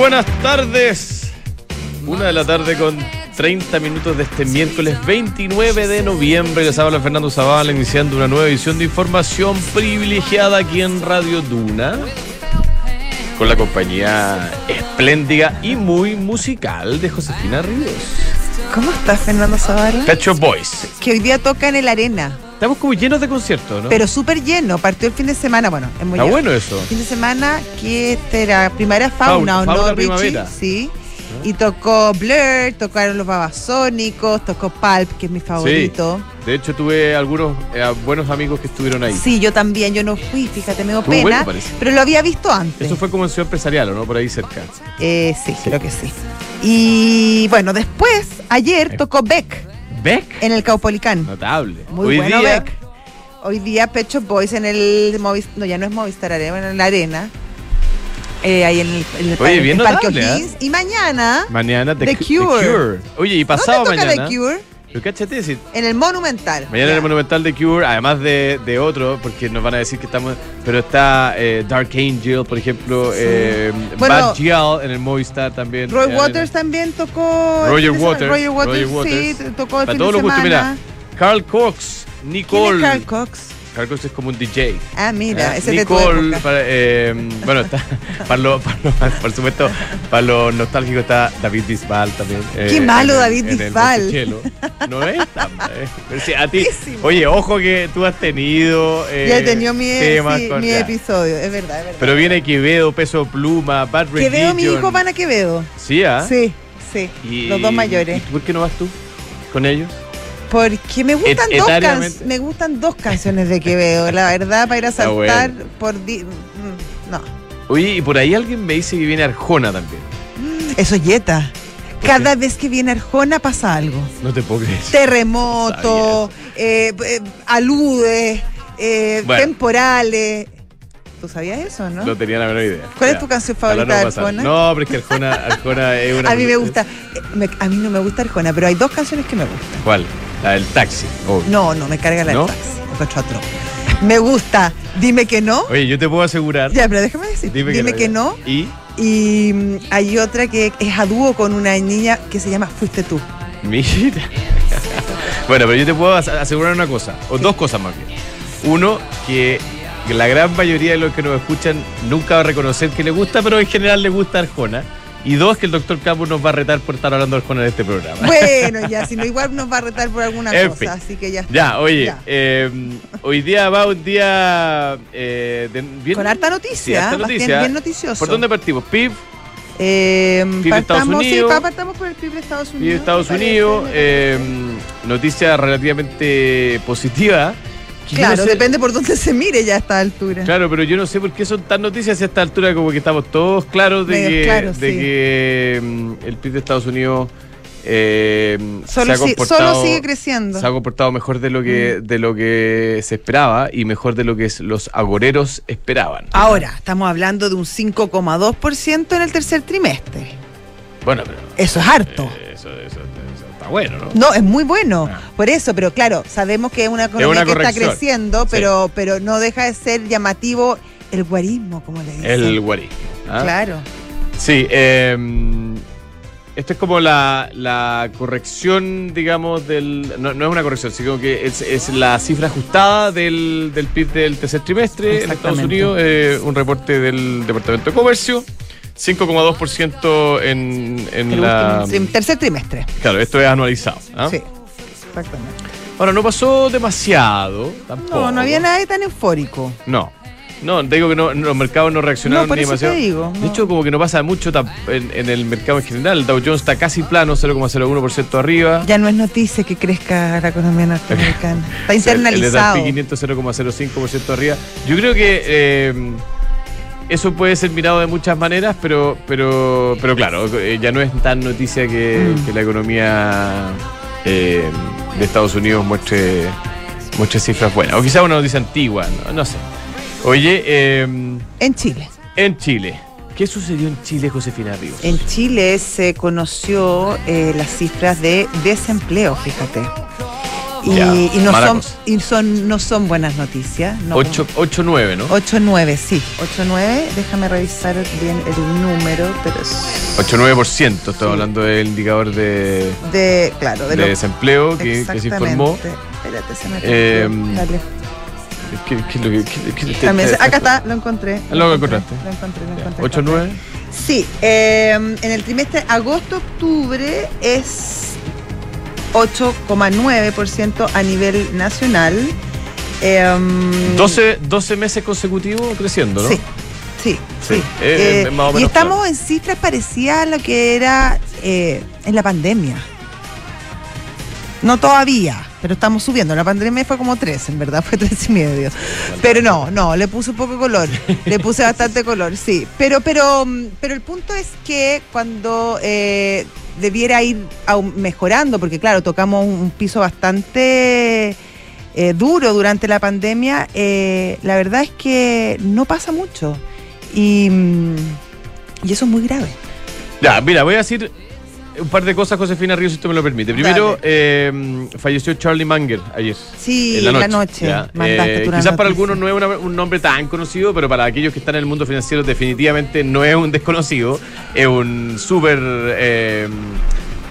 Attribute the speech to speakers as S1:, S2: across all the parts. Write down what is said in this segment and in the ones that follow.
S1: buenas tardes. Una de la tarde con 30 minutos de este miércoles 29 de noviembre. Les habla Fernando Zavala iniciando una nueva edición de información privilegiada aquí en Radio Duna. Con la compañía espléndida y muy musical de Josefina Ríos.
S2: ¿Cómo estás, Fernando Zavala?
S1: Cacho Boys.
S2: Que hoy día toca en el Arena.
S1: Estamos como llenos de conciertos, ¿no?
S2: Pero súper lleno. Partió el fin de semana. Bueno, es muy
S1: Está bueno eso.
S2: Fin de semana que este era Primavera Fauna,
S1: Fauna,
S2: ¿o no, Richie?
S1: Primavera.
S2: Sí. Y tocó Blur, tocaron los Babasónicos, tocó Pulp, que es mi favorito.
S1: De hecho, tuve algunos eh, buenos amigos que estuvieron ahí.
S2: Sí, yo también, yo no fui, fíjate, me dio
S1: Estuvo
S2: pena,
S1: bueno,
S2: pero lo había visto antes.
S1: Eso fue como en Ciudad Empresarial, ¿o no? Por ahí cerca.
S2: Eh, sí, creo que sí. Y bueno, después, ayer
S1: Eh.
S2: tocó Beck
S1: Beck.
S2: en el Caupolicán.
S1: Notable.
S2: Muy
S1: Hoy
S2: bueno,
S1: día,
S2: Beck. Hoy día Pecho Boys en el Movistar, no, ya no es Movistar Arena, en la Arena. Eh, ahí en el, en el,
S1: Oye,
S2: par-
S1: bien
S2: el Parque
S1: notable, ¿eh?
S2: Y mañana,
S1: Mañana The,
S2: The
S1: Cu-
S2: Cure.
S1: Oye, y pasado
S2: ¿dónde toca
S1: mañana.
S2: The Cure?
S1: Pero cáchate, si
S2: En el Monumental.
S1: mañana en el Monumental The Cure, además de, de otro, porque nos van a decir que estamos. Pero está eh, Dark Angel, por ejemplo, eh,
S2: Bueno,
S1: Bad Gyal en el Movistar también.
S2: Roy
S1: eh,
S2: Waters también tocó. el
S1: Roger
S2: fin de semana.
S1: Waters.
S2: Roger Waters,
S1: Roger
S2: sí,
S1: Waters.
S2: tocó el
S1: Para
S2: fin
S1: todos
S2: de
S1: los gustos,
S2: semana.
S1: mira. Carl Cox,
S2: ¿Quién
S1: Nicole.
S2: es Carl Cox?
S1: Carl Cox es como un DJ.
S2: Ah, mira,
S1: Eh,
S2: ese es
S1: Nicole,
S2: época.
S1: para, eh, bueno, está, para lo- para lo- por supuesto, para los nostálgicos está David Bisbal también. eh,
S2: Qué malo
S1: en
S2: David
S1: en
S2: Bisbal.
S1: No es tan mal, eh. A ti, oye, ojo que tú has tenido eh,
S2: ya he tenido mi,
S1: temas
S2: sí,
S1: con-
S2: mi episodio, es verdad, es verdad.
S1: Pero viene Quevedo, Peso Pluma, Bad Religion.
S2: Quevedo, mi hijo van a Quevedo.
S1: Sí, ¿ah?
S2: Sí, sí.
S1: Y-
S2: los dos mayores.
S1: ¿Y por qué no vas tú con ellos?
S2: Porque me gustan,
S1: Et-
S2: dos can- me gustan dos canciones de Quevedo, la verdad, para ir a saltar
S1: bueno.
S2: por... di- mm, No,
S1: Oye, y por ahí alguien me dice que viene Arjona también.
S2: eso es Yeta.
S1: ¿Por
S2: Cada vez que viene Arjona pasa algo.
S1: No te puedo creer.
S2: Terremoto, eh, eh, aludes, eh,
S1: Bueno.
S2: temporales. ¿Tú sabías eso, no?
S1: No tenía la menor idea.
S2: ¿Cuál es tu canción favorita de. Arjona?
S1: No, pero es que Arjona, Arjona es una.
S2: a mí me gusta, eh, me- a mí no me gusta Arjona, pero hay dos canciones que me gustan.
S1: ¿Cuál? La del taxi. obvio.
S2: No, no, me carga la
S1: ¿No?
S2: del taxi. encuentro atroz. Me gusta, dime que no.
S1: Oye, yo te puedo asegurar.
S2: Ya, pero déjame decir,
S1: Dime, que, no. ya. Y,
S2: Y mm, hay otra que es a dúo con una niña que se llama Fuiste tú.
S1: mira. bueno, pero yo te puedo as- asegurar una cosa, o dos cosas más bien. Uno, que la gran mayoría de los que nos escuchan nunca va a reconocer que le gusta, pero en general le gusta Arjona. Y dos, que el doctor Campos nos va a retar por estar hablando de Arjona en este programa.
S2: Bueno, ya, si no, igual nos va a retar por alguna
S1: En
S2: cosa,
S1: fin.
S2: así que ya. está.
S1: Ya, oye,
S2: Ya.
S1: eh, hoy día va un día eh, de- bien-
S2: Con harta noticia,
S1: harta noticia.
S2: bien noticioso.
S1: ¿Por dónde partimos? PIB,
S2: Eh,
S1: PIB de Estados
S2: partamos, sí,
S1: Unidos.
S2: pa- partamos por el PIB de Estados Unidos.
S1: PIB Estados Unidos,
S2: parece.
S1: eh, noticia relativamente positiva.
S2: Claro,
S1: no sé-
S2: depende por dónde se mire ya a esta altura.
S1: Claro, pero yo no sé por qué son tan noticias a esta altura como que estamos todos claros de, que,
S2: claros,
S1: de
S2: sí.
S1: que mm, el PIB de Estados Unidos eh, se
S2: Solo,
S1: ha
S2: si-
S1: comportado,
S2: solo sigue creciendo. Mm.
S1: se ha comportado mejor de lo que de lo que se esperaba y mejor de lo que los agoreros esperaban.
S2: Ahora, estamos hablando de un 5,2% en el tercer trimestre.
S1: Bueno, pero
S2: Eso es harto.
S1: eh, eso, eso- bueno, ¿no?
S2: No, es muy bueno.
S1: Ah.
S2: Por eso, pero claro, sabemos que es una economía
S1: una
S2: que está creciendo,
S1: Sí.
S2: pero, pero no deja de ser llamativo el guarismo, como le dicen.
S1: El guarí. ¿ah?
S2: Claro.
S1: Sí, eh, esto es como la, la corrección, digamos, del. No, no es una corrección, sino que es, es la cifra ajustada del, del PIB del tercer trimestre en Estados. Unidos. eh, un reporte del Departamento de Comercio. 5,2% en, en
S2: El
S1: la.
S2: tercer trimestre.
S1: Claro, esto es anualizado. ¿ah?
S2: Sí. Exactamente.
S1: Ahora, no pasó demasiado. Tampoco.
S2: No, no había nada tan eufórico.
S1: No. No, te digo que no, los mercados no reaccionaron
S2: No, por
S1: ni
S2: eso te
S1: demasiado.
S2: digo,
S1: De hecho, como que no pasa mucho en, en el mercado en general. El Dow Jones está casi plano, 0,01% arriba.
S2: Ya no es noticia que crezca la economía norteamericana. Está
S1: El
S2: internalizado.
S1: S&P 500 0,05% arriba. Yo creo que eh, eso puede ser mirado de muchas maneras, pero pero pero claro, eh, ya no es tan noticia que,
S2: Mm.
S1: que la economía eh, de Estados Unidos muestre, muestre cifras buenas. O quizá una noticia antigua, no, no sé. Oye, eh,
S2: En Chile.
S1: en Chile. ¿Qué sucedió en Chile, Josefina Ríos?
S2: En Chile se conoció eh, las cifras de desempleo, fíjate. Y,
S1: Ya,
S2: y no, son, y son, no son buenas noticias. No,
S1: 8-9, ¿no?
S2: 8-9, sí. 8-9, déjame revisar bien el número, pero es
S1: 8-9%, estamos
S2: Sí.
S1: hablando del indicador de,
S2: de, claro, de,
S1: de
S2: lo-
S1: desempleo que, que se informó.
S2: Espérate, se me
S1: Eh.
S2: Dale.
S1: ¿Qué, qué lo qué-
S2: También, acá está, lo encontré.
S1: Ah, lo encontraste.
S2: Lo encontré, lo
S1: Ya,
S2: encontré.
S1: 8-9.
S2: Sí, eh, en el trimestre agosto-octubre es 8,9% a nivel nacional. Eh,
S1: 12, 12 meses consecutivos creciendo, ¿no?
S2: Sí, sí,
S1: Sí,
S2: sí.
S1: eh,
S2: Eh,
S1: más o
S2: y estamos
S1: claro.
S2: en cifras parecidas a lo que era eh, en la pandemia. No todavía, pero estamos subiendo. La pandemia fue como tres, en verdad, fue tres y medio. Pero no, no, le puse un poco de color. Le puse bastante color, sí. Pero, pero, mm, pero el punto es que cuando eh, debiera ir mejorando, porque claro, tocamos un, un piso bastante eh, duro durante la pandemia, eh, la verdad es que no pasa mucho. Y, mm, y eso es muy grave.
S1: Ya, mira, voy a decir un par de cosas, Josefina Ríos, si usted me lo permite. Primero, eh, falleció Charlie Munger ayer.
S2: Sí,
S1: en la noche.
S2: la
S1: Eh,
S2: tú una
S1: quizás para algunos no es una- un nombre tan conocido, pero para aquellos que están en el mundo financiero definitivamente no es un desconocido. Es un súper... eh,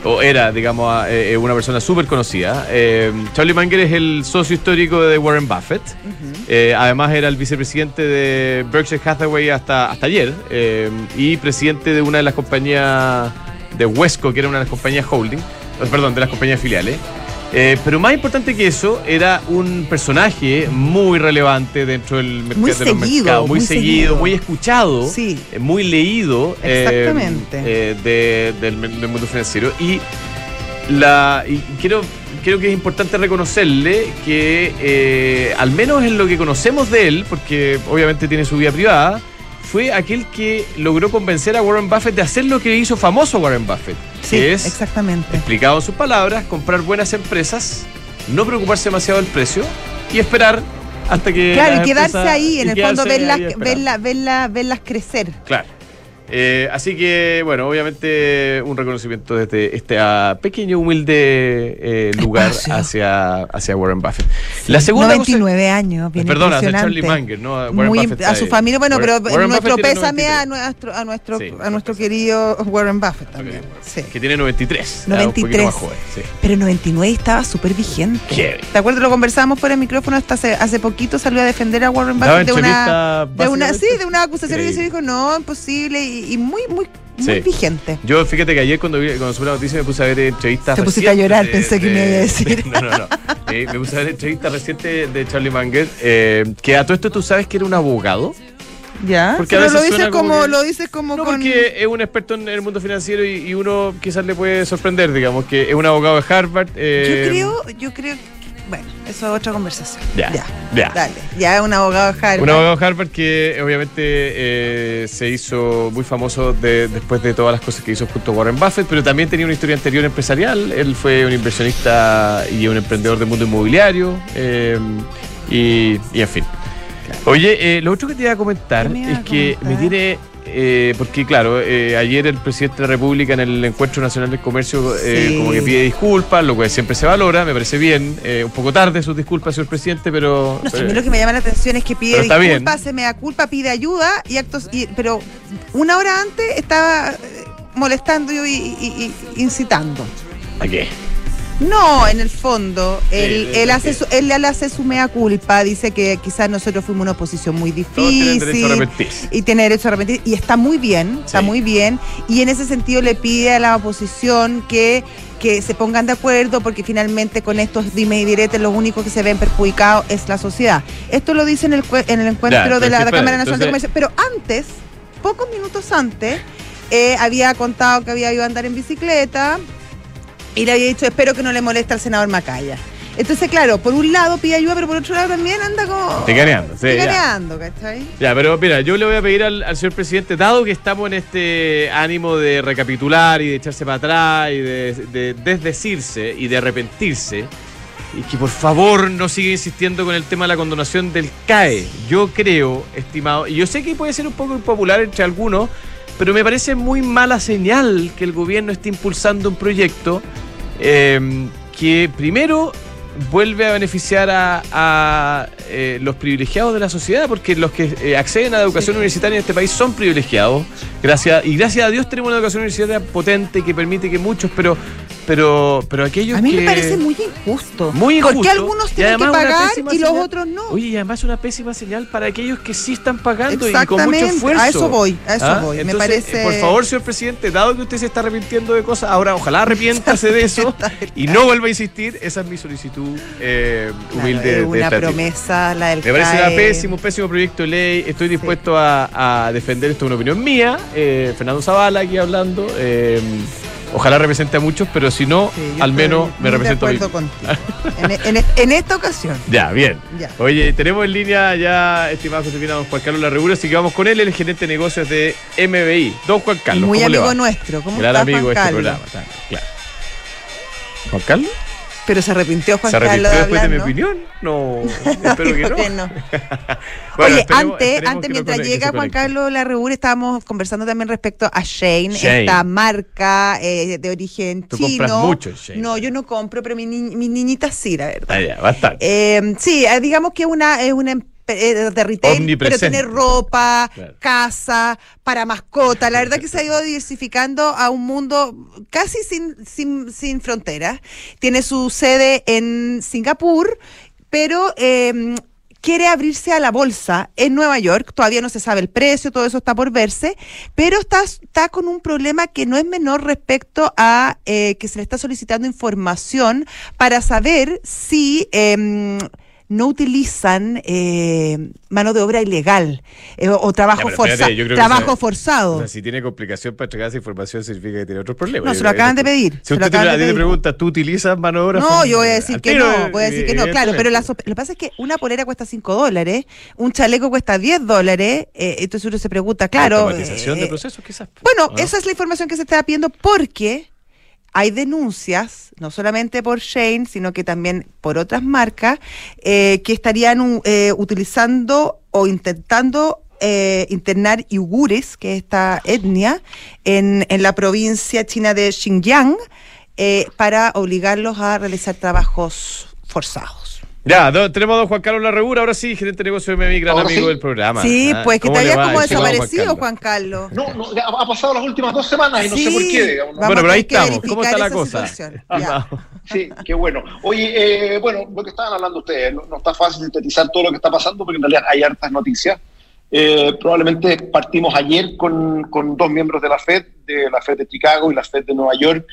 S1: o era, digamos, una persona súper conocida. Eh, Charlie Munger es el socio histórico de Warren Buffett. Eh, además era el vicepresidente de Berkshire Hathaway hasta, hasta ayer eh, y presidente de una de las compañías de Wesco, que era una de las compañías holding, eh, perdón, de las compañías filiales. Eh, pero más importante que eso, era un personaje muy relevante dentro del mercado
S2: Muy
S1: de los
S2: seguido,
S1: mercados, muy,
S2: muy
S1: seguido,
S2: seguido.
S1: muy escuchado,
S2: Sí.
S1: eh, muy leído
S2: Exactamente.
S1: eh, de- del, del mundo financiero. Y la y quiero creo que es importante reconocerle que al menos en lo que conocemos de él, porque obviamente tiene su vida privada, fue aquel que logró convencer a Warren Buffett de hacer lo que hizo famoso Warren Buffett,
S2: Sí,
S1: que es
S2: exactamente.
S1: explicado en sus palabras, comprar buenas empresas, no preocuparse demasiado del precio y esperar hasta que
S2: Claro, y quedarse
S1: empresas-
S2: ahí, en el fondo, verlas, verlas, verlas, verlas crecer.
S1: Claro. Eh, así que, bueno, obviamente un reconocimiento desde este ah, pequeño, humilde eh, lugar
S2: Espacio.
S1: hacia, hacia Warren Buffet. La segunda
S2: 99 años, bien
S1: Perdona, hacia. Charlie Munger, ¿no? A Warren
S2: Muy
S1: Buffett
S2: a su familia, bueno,
S1: Warren-
S2: pero
S1: Warren
S2: nuestro
S1: Buffett
S2: pésame a
S1: 93,
S2: nuestro, a nuestro,
S1: Sí,
S2: a
S1: nuestro
S2: querido Warren Buffett también. Sí.
S1: Que tiene 93. ah, un poquito
S2: 93.
S1: más joven, sí.
S2: Pero 99 estaba súper vigente. ¿Te acuerdas? Lo conversábamos por el micrófono hasta hace, hace poquito salió a defender a Warren Buffett de una, de una, sí, de una acusación y se dijo, no, imposible, y, y muy, muy, muy
S1: Sí.
S2: vigente.
S1: Yo fíjate que ayer cuando, vi, cuando supe la noticia me puse a ver entrevistas
S2: Te pusiste a llorar,
S1: de-
S2: pensé que me
S1: de-
S2: iba a decir.
S1: No, no, no. Eh, me puse a ver entrevistas recientes de Charlie Munger, eh, que a todo esto tú sabes que era un abogado.
S2: ¿Ya?
S1: Porque
S2: Pero lo dices
S1: como
S2: como,
S1: que-
S2: lo dices como
S1: No,
S2: con...
S1: porque es un experto en el mundo financiero y, y uno quizás le puede sorprender, digamos, que es un abogado de Harvard. eh,
S2: Yo creo, yo creo que, bueno, eso es otra conversación.
S1: Ya,
S2: ya,
S1: ya.
S2: Dale, ya es un abogado Harvard.
S1: Un abogado Harvard que obviamente eh, se hizo muy famoso de- después de todas las cosas que hizo junto a Warren Buffett, pero también tenía una historia anterior empresarial. Él fue un inversionista y un emprendedor del mundo inmobiliario. eh, y, y en fin. Oye, eh, lo otro que te iba a comentar
S2: ¿Qué me iba
S1: es que me tiene. Eh, porque claro, eh, ayer el presidente de la República en el Encuentro Nacional del Comercio eh,
S2: Sí.
S1: como que pide disculpas, lo cual siempre se valora, me parece bien, eh, un poco tarde sus disculpas, señor presidente, pero...
S2: No
S1: pero-
S2: mí lo que me llama la atención es que pide disculpas, se me da culpa, pide ayuda, y actos, y- pero una hora antes estaba eh, molestando y, y- y- incitando.
S1: ¿A qué?
S2: No, en el fondo, él,
S1: Sí,
S2: él, hace su, él, él hace su mea culpa, dice que quizás nosotros fuimos una oposición muy
S1: Todos tienen derecho a
S2: difícil.
S1: arrepentirse.
S2: Y tiene derecho a arrepentir. Y está muy bien, está muy bien. Y en ese sentido le pide a la oposición que, que se pongan de acuerdo porque finalmente con estos dime y diretes lo único que se ven perjudicados es la sociedad. Esto lo dice en el, en el encuentro
S1: Ya,
S2: de la, Cámara Nacional de Comercio. Pero antes, pocos minutos antes, eh, había contado que había ido a andar en bicicleta y le había dicho, espero que no le moleste al senador Macaya. Entonces, claro, por un lado pide ayuda, pero por otro lado también anda como...
S1: Ticareando, sí, ya.
S2: ticareando, ¿cachai?
S1: Ya, pero mira, yo le voy a pedir al, al señor presidente, dado que estamos en este ánimo de recapitular y de echarse para atrás y de, de desdecirse y de arrepentirse, y que por favor no siga insistiendo con el tema de la condonación del CAE. Yo creo, estimado, y yo sé que puede ser un poco impopular entre algunos, pero me parece muy mala señal que el gobierno esté impulsando un proyecto eh, que primero vuelve a beneficiar a, eh, los privilegiados de la sociedad, porque los que eh, acceden a la educación universitaria en este país son privilegiados. Gracias, y gracias a Dios tenemos una educación universitaria potente que permite que muchos, pero pero, pero aquellos
S2: A mí
S1: que...
S2: me parece muy injusto.
S1: Muy injusto.
S2: Porque algunos tienen que pagar y los
S1: señal.
S2: otros no.
S1: Oye, y además una pésima señal para aquellos que sí están pagando y con mucho esfuerzo.
S2: a eso voy, a eso
S1: ¿Ah?
S2: voy. Me parece-
S1: eh, Por favor, señor presidente, dado que usted se está arrepintiendo de cosas, ahora ojalá arrepiéntase de eso y no vuelva a insistir. Esa es mi solicitud eh,
S2: Claro,
S1: humilde de
S2: una
S1: esta
S2: promesa la del
S1: Me parece
S2: CAE.
S1: un pésimo, pésimo proyecto de ley. Estoy dispuesto a, a defender esto, es una opinión mía. Eh, Fernando Zavala aquí hablando. eh, ojalá represente a muchos, pero si no,
S2: Sí,
S1: al menos me represento a mí.
S2: acuerdo contigo. En, en- en esta ocasión.
S1: Ya, bien.
S2: Ya.
S1: Oye, tenemos en línea ya, estimado Josefina, don Juan Carlos Larregura, así que vamos con él, el gerente de negocios de MBI. Don Juan Carlos,
S2: muy
S1: ¿cómo le
S2: amigo
S1: va?
S2: nuestro. ¿Cómo
S1: Gran
S2: está
S1: amigo
S2: Juan
S1: de este
S2: Carlos?
S1: programa, claro. ¿Juan Carlos?
S2: Pero se arrepintió Juan
S1: ¿Se arrepintió
S2: Carlos
S1: después de mi
S2: hablar, ¿no?
S1: opinión? No, espero que no.
S2: Que no.
S1: Bueno,
S2: Oye,
S1: esperemos-
S2: antes,
S1: esperemos
S2: antes
S1: no
S2: mientras
S1: conecte,
S2: llega Juan. Carlos Larrebur, estábamos conversando también respecto a Shane,
S1: Shane.
S2: esta marca eh, de origen
S1: Tú
S2: chino.
S1: compras mucho Shane.
S2: No, yo no compro, pero mi, ni- mi niñita sí, la verdad.
S1: Ah, ya, bastante.
S2: Eh, sí, eh, digamos que una, es una em- eh, de retail, pero tiene ropa,
S1: Claro.
S2: casa, para mascota. La verdad que se ha ido diversificando a un mundo casi sin, sin, sin fronteras. Tiene su sede en Singapur, pero eh, quiere abrirse a la bolsa en Nueva York. Todavía no se sabe el precio, todo eso está por verse, pero está, está con un problema que no es menor respecto a eh, que se le está solicitando información para saber si... em, no utilizan eh, mano de obra ilegal eh, o, o trabajo,
S1: Ya,
S2: forza- trabajo forzado.
S1: O sea, si tiene complicación para entregar esa información, significa que tiene otros problemas.
S2: No, se lo acaban de pedir,
S1: Si
S2: se
S1: usted te, pregunta, ¿tú utilizas mano de obra?
S2: No, yo voy a decir que
S1: tiro,
S2: no, voy a decir que no, claro, pero la lo que pasa es que una polera cuesta 5 dólares, un chaleco cuesta 10 dólares, eh, entonces uno se pregunta, claro.
S1: Automatización
S2: eh,
S1: de procesos, quizás.
S2: Bueno, esa es la información que se está pidiendo porque hay denuncias, no solamente por Shane, sino que también por otras marcas, eh, que estarían eh, utilizando o intentando eh, internar yugures, que es esta etnia, en, en la provincia china de Xinjiang, para obligarlos a realizar trabajos forzados.
S1: Ya, do- tenemos a don Juan Carlos Larregura, ahora sí, gerente de negocio de MMI, gran
S3: Ahora
S1: amigo
S3: sí.
S1: del programa.
S2: Sí,
S1: Ah,
S2: pues que
S1: ¿cómo
S2: te
S1: va,
S2: como desaparecido,
S1: Juan
S2: Juan Carlos.
S3: No, no, ha pasado las últimas dos semanas y no sé por qué. digamos, ¿no?
S2: vamos
S1: Bueno, pero ahí estamos. ¿Cómo está la cosa?
S3: Sí, qué bueno. Oye, eh, bueno, lo que estaban hablando ustedes, no, no está fácil sintetizar todo lo que está pasando porque en realidad hay hartas noticias. Eh, probablemente partimos ayer con, con dos miembros de la FED, de la FED de Chicago y la FED de Nueva York.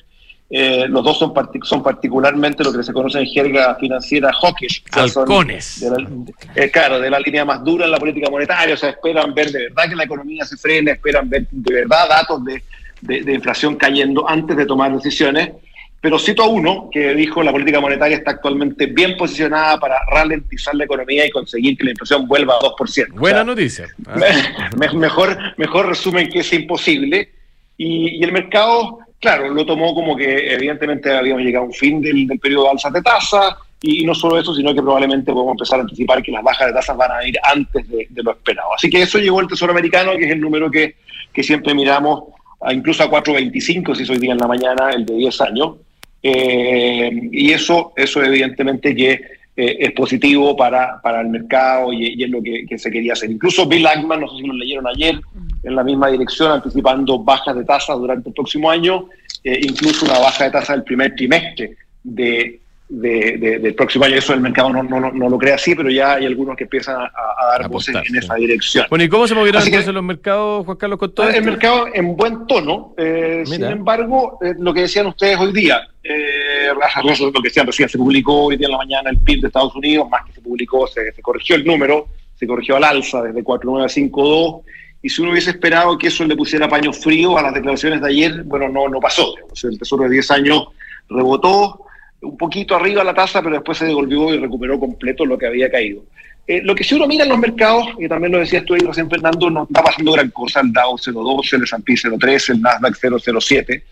S3: Eh, los dos son, partic- son particularmente lo que se conoce en jerga financiera hawkish. o sea,
S1: Halcones.
S3: de la- eh, claro, de la línea más dura en la política monetaria, o sea, esperan ver de verdad que la economía se frene, esperan ver de verdad datos de, de- de inflación cayendo antes de tomar decisiones. Pero cito a uno que dijo la política monetaria está actualmente bien posicionada para ralentizar la economía y conseguir que la inflación vuelva a 2%. O
S1: Buena
S3: sea,
S1: noticia. Ah,
S3: me- mejor, mejor resumen que es imposible. Y, y el mercado, claro, lo tomó como que evidentemente habíamos llegado a un fin del, del periodo de alzas de tasa. Y, no solo eso, sino que probablemente podemos empezar a anticipar que las bajas de tasas van a ir antes de, de lo esperado. Así que eso llegó el Tesoro Americano, que es el número que, que siempre miramos, a incluso a 4.25, si es hoy día en la mañana, el de 10 años. Eh, y eso, eso evidentemente que eh, es positivo para, para el mercado y, y es lo que, que se quería hacer. Incluso Bill Ackman, no sé si lo leyeron ayer, en la misma dirección, anticipando bajas de tasas durante el próximo año, eh, incluso una baja de tasa del primer trimestre de, de- de- del próximo año. Eso el mercado no, no, no lo cree así, pero ya hay algunos que empiezan a, a dar
S1: A
S3: voces en esa dirección.
S1: Bueno, ¿y cómo se movieron
S3: Así que-
S1: entonces los mercados, Juan Carlos, con todo
S3: el
S1: esto?
S3: mercado en buen tono. eh, sin embargo, eh, lo que decían ustedes hoy día, eh, lo que decían recién, se publicó hoy día en la mañana el PIB de Estados Unidos, más que se publicó, se, se corrigió el número, se corrigió al alza desde 4,952. Y si uno hubiese esperado que eso le pusiera paño frío a las declaraciones de ayer, bueno, no, no pasó. O sea, el Tesoro de 10 años rebotó un poquito arriba la tasa, pero después se devolvió y recuperó completo lo que había caído. Eh, lo que si uno mira en los mercados, y también lo decías tú ahí recién, Fernando, no está pasando gran cosa. El Dow 0,12, el S&P 0,13, el Nasdaq 0,07,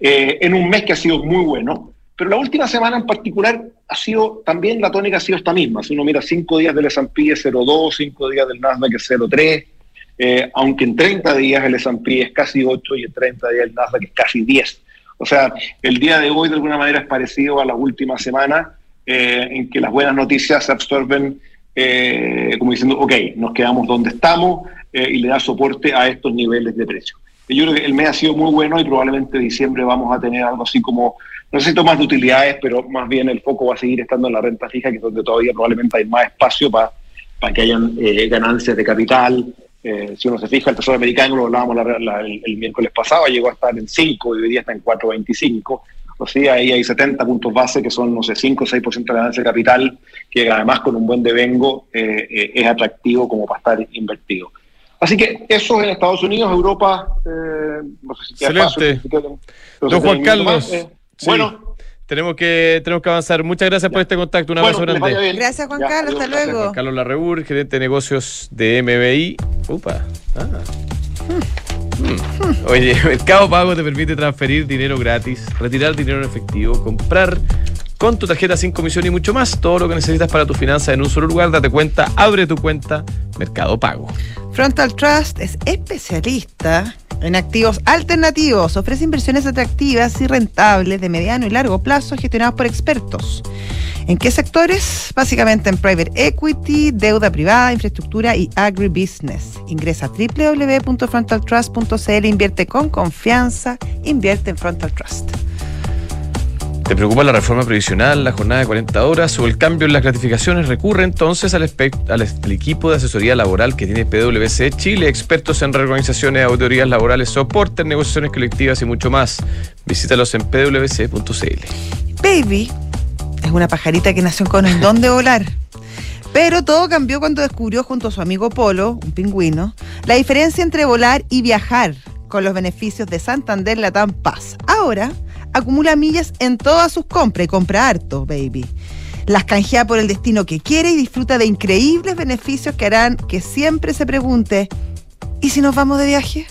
S3: eh, en un mes que ha sido muy bueno. Pero la última semana en particular ha sido, también la tónica ha sido esta misma. Si uno mira cinco días del S&P es 0,2, cinco días del Nasdaq es 0,3, eh, aunque en 30 días el S&P es casi 8 y en 30 días el Nasdaq es casi 10. O sea, el día de hoy de alguna manera es parecido a la última semana en que las buenas noticias se absorben como diciendo, ok, nos quedamos donde estamos y le da soporte a estos niveles de precio. Yo creo que el mes ha sido muy bueno y probablemente en diciembre vamos a tener algo así como, no sé si más de utilidades, pero más bien el foco va a seguir estando en la renta fija, que es donde todavía probablemente hay más espacio para, para que hayan eh, ganancias de capital. Eh, si uno se fija, el Tesoro americano, lo hablábamos el, miércoles pasado, llegó a estar en 5 y hoy día está en 4.25. O sea, ahí hay 70 puntos base que son, no sé, 5 o 6% de ganancia de capital, que además con un buen devengo eh, es atractivo como para estar invertido. Así que eso en Estados Unidos, Europa, eh, no sé si
S1: Excelente. Don Juan Carlos. Eh, bueno. Tenemos que, tenemos que avanzar. Muchas gracias por este contacto. Un abrazo grande.
S2: Gracias, Juan Carlos. Hasta luego.
S1: Juan Carlos Larrebur, gerente de negocios de MBI. Upa. Ah. Hmm. Oye, Mercado Pago te permite transferir dinero gratis, retirar dinero en efectivo, comprar con tu tarjeta sin comisión y mucho más. Todo lo que necesitas para tu finanza en un solo lugar. Date cuenta, abre tu cuenta Mercado Pago.
S2: Frontal Trust es especialista en activos alternativos. Ofrece inversiones atractivas y rentables de mediano y largo plazo gestionados por expertos. ¿En qué sectores? Básicamente en private equity, deuda privada, infraestructura y agribusiness. Ingresa a www.frontaltrust.cl, invierte con confianza, invierte en Frontal Trust.
S1: ¿Te preocupa la reforma previsional, la jornada de 40 horas o el cambio en las gratificaciones? Recurre entonces al, equipo de asesoría laboral que tiene PwC Chile, expertos en reorganizaciones, auditorías laborales, soporte en negociaciones colectivas y mucho más. Visítalos en pwc.cl.
S2: Baby es una pajarita que nació con el don de volar. Pero todo cambió cuando descubrió junto a su amigo Polo, un pingüino, la diferencia entre volar y viajar con los beneficios de Santander Latam Paz. Ahora acumula millas en todas sus compras y compra harto, baby. Las canjea por el destino que quiere y disfruta de increíbles beneficios que harán que siempre se pregunte, ¿y si nos vamos de viaje?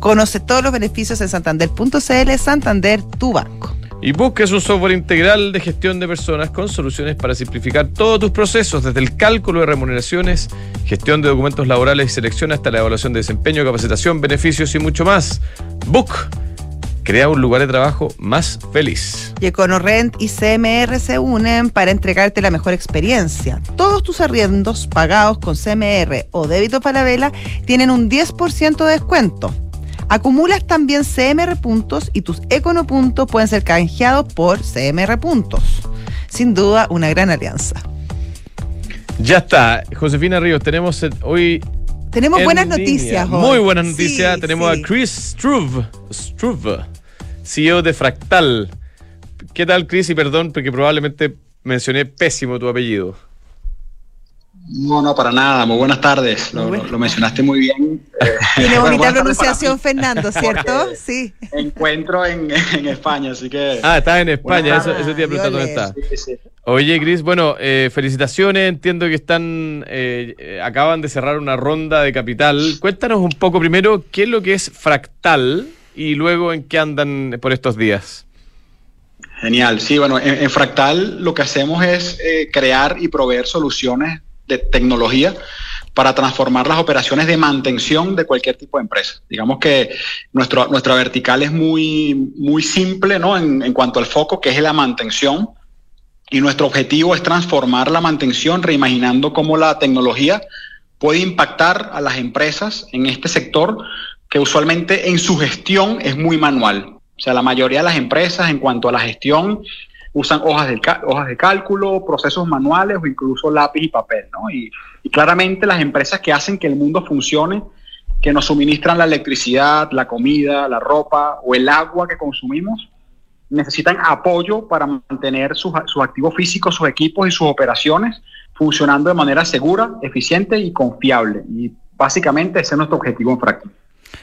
S2: Conoce todos los beneficios en santander.cl, Santander, tu banco.
S1: Y busques un software integral de gestión de personas con soluciones para simplificar todos tus procesos, desde el cálculo de remuneraciones, gestión de documentos laborales y selección hasta la evaluación de desempeño, capacitación, beneficios y mucho más. Book Crea un lugar de trabajo más feliz.
S2: Y EconoRent y CMR se unen para entregarte la mejor experiencia. Todos tus arriendos pagados con CMR o débito para vela tienen un 10% de descuento. Acumulas también CMR puntos y tus Econo puntos pueden ser canjeados por CMR puntos. Sin duda, una gran alianza.
S1: Ya está. Josefina Ríos, tenemos hoy
S2: tenemos buenas noticias.
S1: Muy buenas noticias. Tenemos a Chris Struve, Struve, CEO de Fractal. ¿Qué tal, Chris? Y perdón, porque probablemente mencioné pésimo tu apellido.
S4: No, no, para nada. Muy buenas tardes. Lo, mencionaste muy bien.
S2: Tiene bonita pronunciación, Fernando, ¿cierto?
S4: Sí. Encuentro en, España, así que.
S1: Ah, estás en España, eso, eso, te iba a preguntar dónde está. Sí, sí. Oye, Cris, bueno, eh, felicitaciones. Entiendo que están, eh, eh, acaban de cerrar una ronda de capital. Cuéntanos un poco primero qué es lo que es Fractal y luego en qué andan por estos días.
S4: Genial, sí, bueno, en, Fractal lo que hacemos es crear y proveer soluciones de tecnología para transformar las operaciones de mantención de cualquier tipo de empresa. Digamos que nuestro, nuestra vertical es muy, muy simple ¿no? en, en cuanto al foco, que es la mantención y nuestro objetivo es transformar la mantención, reimaginando cómo la tecnología puede impactar a las empresas en este sector que usualmente en su gestión es muy manual. O sea, la mayoría de las empresas en cuanto a la gestión usan hojas de, hojas de cálculo, procesos manuales o incluso lápiz y papel. ¿no? Y, claramente las empresas que hacen que el mundo funcione, que nos suministran la electricidad, la comida, la ropa o el agua que consumimos, necesitan apoyo para mantener sus, activos físicos, sus equipos y sus operaciones funcionando de manera segura, eficiente y confiable. Y básicamente ese es nuestro objetivo en Fractal.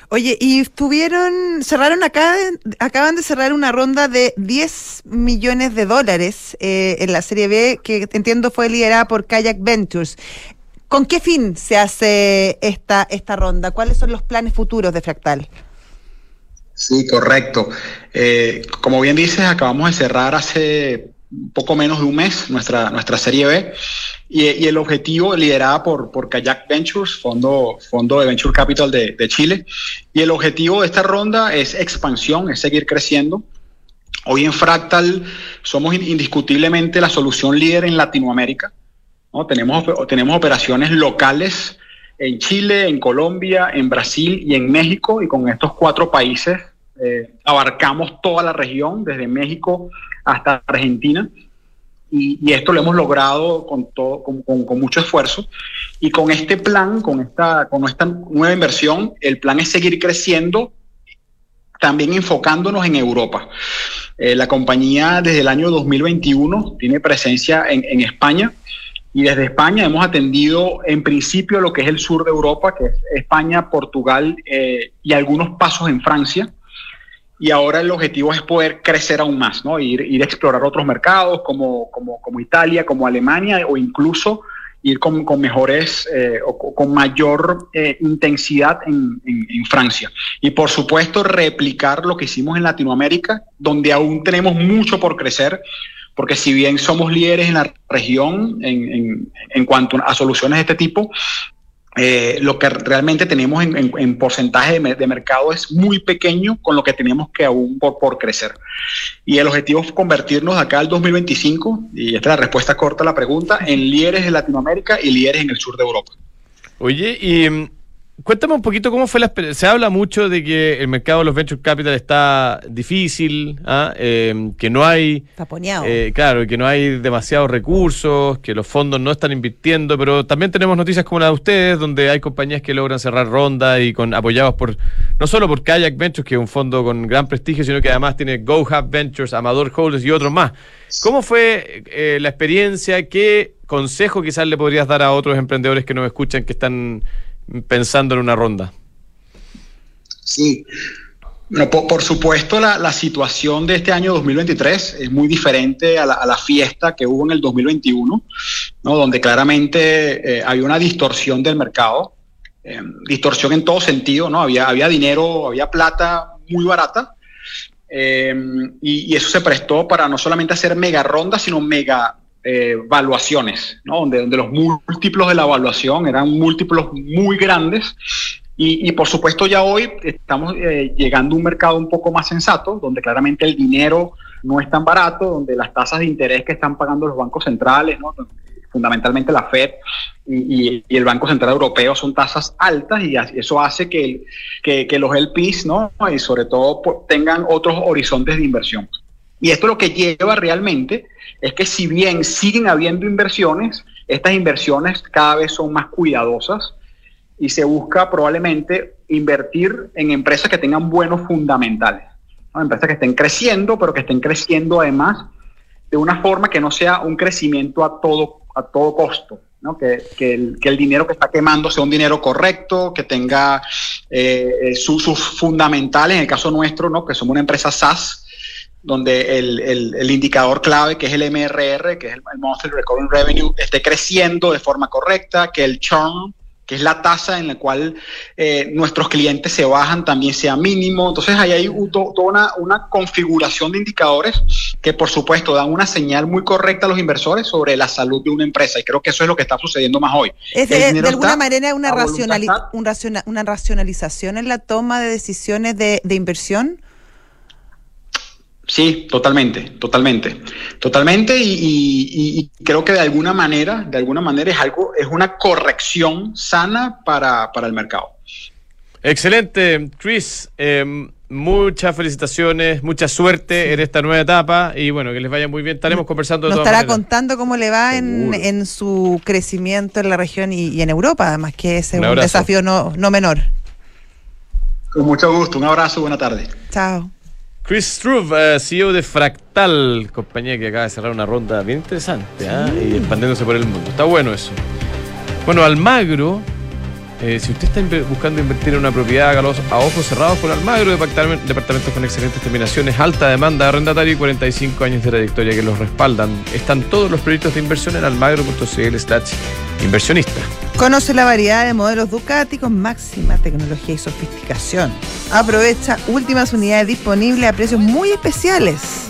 S2: Oye, y tuvieron, cerraron acá, acaban de cerrar una ronda de 10 millones de dólares eh, en la Serie B, que entiendo fue liderada por Kayak Ventures. ¿Con qué fin se hace esta, esta ronda? ¿Cuáles son los planes futuros de Fractal?
S4: Sí, correcto. Eh, como bien dices, acabamos de cerrar hace poco menos de un mes nuestra, nuestra serie B y, el objetivo liderada por, por Kayak Ventures, fondo, fondo de Venture Capital de, Chile. Y el objetivo de esta ronda es expansión, es seguir creciendo. Hoy en Fractal somos indiscutiblemente la solución líder en Latinoamérica. ¿no? Tenemos, tenemos operaciones locales en Chile, en Colombia, en Brasil y en México, y con estos cuatro países eh, abarcamos toda la región, desde México hasta Argentina. Y, esto lo hemos logrado con, todo, con, mucho esfuerzo. Y con este plan, con esta, con esta nueva inversión, el plan es seguir creciendo, también enfocándonos en Europa. Eh, la compañía desde el año 2021 tiene presencia en, España y desde España hemos atendido en principio lo que es el sur de Europa, que es España, Portugal eh, y algunos pasos en Francia y ahora el objetivo es poder crecer aún más, ¿no? Ir, ir a explorar otros mercados como, como, como, Italia, como Alemania o incluso ir con, con mejores eh, o con mayor eh, intensidad en, en, Francia. Y por supuesto replicar lo que hicimos en Latinoamérica, donde aún tenemos mucho por crecer, porque si bien somos líderes en la región en, en cuanto a soluciones de este tipo, eh, lo que realmente tenemos en, porcentaje de, mercado es muy pequeño con lo que tenemos que aún por, por crecer. Y el objetivo es convertirnos acá al 2025, y esta es la respuesta corta a la pregunta, en líderes de Latinoamérica y líderes en el sur de Europa.
S1: Oye, y Cuéntame un poquito cómo fue la experiencia. Se habla mucho de que el mercado de los venture capital está difícil, ¿ah? eh, que no hay. Eh, claro, que no hay demasiados recursos, que los fondos no están invirtiendo, pero también tenemos noticias como la de ustedes, donde hay compañías que logran cerrar rondas y con apoyados por. No solo por Kayak Ventures, que es un fondo con gran prestigio, sino que además tiene GoHub Ventures, Amador Holders y otros más. ¿Cómo fue eh, la experiencia? ¿Qué consejo quizás le podrías dar a otros emprendedores que nos escuchan que están pensando en una ronda?
S4: Sí. por, supuesto, la, situación de este año 2023 es muy diferente a la, fiesta que hubo en el 2021, ¿no? donde claramente eh, había una distorsión del mercado, eh, distorsión en todo sentido, ¿no? había, había dinero, había plata muy barata, eh, y, y, eso se prestó para no solamente hacer mega rondas, sino mega eh, valuaciones, donde, los múltiplos de la evaluación eran múltiplos muy grandes. Y, por supuesto ya hoy estamos eh, llegando a un mercado un poco más sensato, donde claramente el dinero no es tan barato, donde las tasas de interés que están pagando los bancos centrales, fundamentalmente la Fed y, el Banco Central Europeo son tasas altas y eso hace que, los LPs ¿no? y sobre todo tengan otros horizontes de inversión. Y esto lo que lleva realmente es que si bien siguen habiendo inversiones, estas inversiones cada vez son más cuidadosas y se busca probablemente invertir en empresas que tengan buenos fundamentales, empresas que estén creciendo, pero que estén creciendo además de una forma que no sea un crecimiento a todo, a todo costo, que, el, dinero que está quemando sea un dinero correcto, que tenga eh, sus, fundamentales, en el caso nuestro, ¿no? que somos una empresa SaaS, donde el, indicador clave, que es el MRR, que es el, Monthly Recurring Revenue, esté creciendo de forma correcta, que el churn, que es la tasa en la cual eh, nuestros clientes se bajan, también sea mínimo. Entonces ahí hay toda una, configuración de indicadores que por supuesto dan una señal muy correcta a los inversores sobre la salud de una empresa y creo que eso es lo que está sucediendo más hoy.
S2: Es, de, alguna manera una, una racionalización en la toma de decisiones de, de inversión.
S4: Sí, totalmente, totalmente, totalmente y, creo que de alguna manera, de alguna manera es algo, es una corrección sana para, el mercado.
S1: Excelente, Chris. Em, muchas felicitaciones, mucha suerte en esta nueva etapa y bueno, que les vaya muy bien. Estaremos conversando.
S2: Nos estará contando cómo le va en, su crecimiento en la región y, en Europa, además que es un, desafío no, no menor.
S4: Con mucho gusto, un abrazo, buena tarde.
S2: Chao.
S1: Chris Struve, eh, CEO de Fractal, compañía que acaba de cerrar una ronda bien interesante ¿ah? y expandiéndose por el mundo. Está bueno eso. Bueno, Almagro, eh, si usted está buscando invertir en una propiedad, hágalo a ojos cerrados con Almagro, departamentos con excelentes terminaciones, alta demanda de arrendatario y 45 años de trayectoria que los respaldan. Están todos los proyectos de inversión en almagro.cl slash inversionista.
S2: Conoce la variedad de modelos Ducati con máxima tecnología y sofisticación. Aprovecha últimas unidades disponibles a precios muy especiales.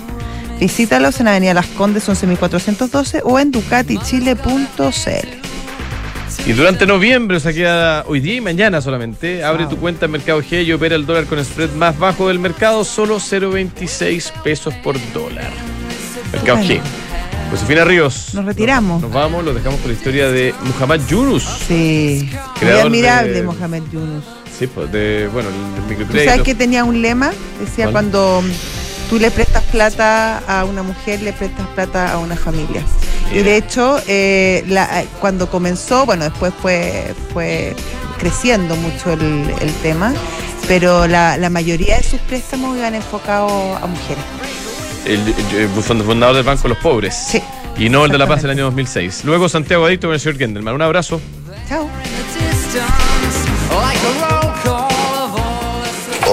S2: Visítalos en Avenida Las Condes 11.412 o en ducatichile.cl.
S1: Y durante noviembre, o sea, queda hoy día y mañana solamente, abre
S2: Wow.
S1: tu cuenta en Mercado G y opera el dólar con el spread más bajo del mercado, solo 0.26 pesos por dólar. Mercado G.
S2: Bueno.
S1: Josefina Ríos.
S2: Nos retiramos.
S1: Nos vamos, lo dejamos con la historia de Muhammad Yunus.
S2: Sí. Muy admirable,
S1: de-
S2: Mohamed Yunus.
S1: Sí, pues de, bueno, el
S2: ¿Tú
S1: microcrédito.
S2: sabes que tenía un lema? Decía cuando tú le prestas plata a una mujer, le prestas plata a una familia. Y de hecho, eh, la- eh, cuando comenzó, bueno, después fue, fue creciendo mucho el, el tema, pero la, la mayoría de sus préstamos iban enfocados a mujeres.
S1: El, el- el fundador del Banco de los Pobres.
S2: Sí.
S1: Y Nobel de la Paz en el
S2: Exactamente.
S1: año 2006. Luego Santiago Adicto con el señor Gendelman. Un abrazo.
S2: Chao.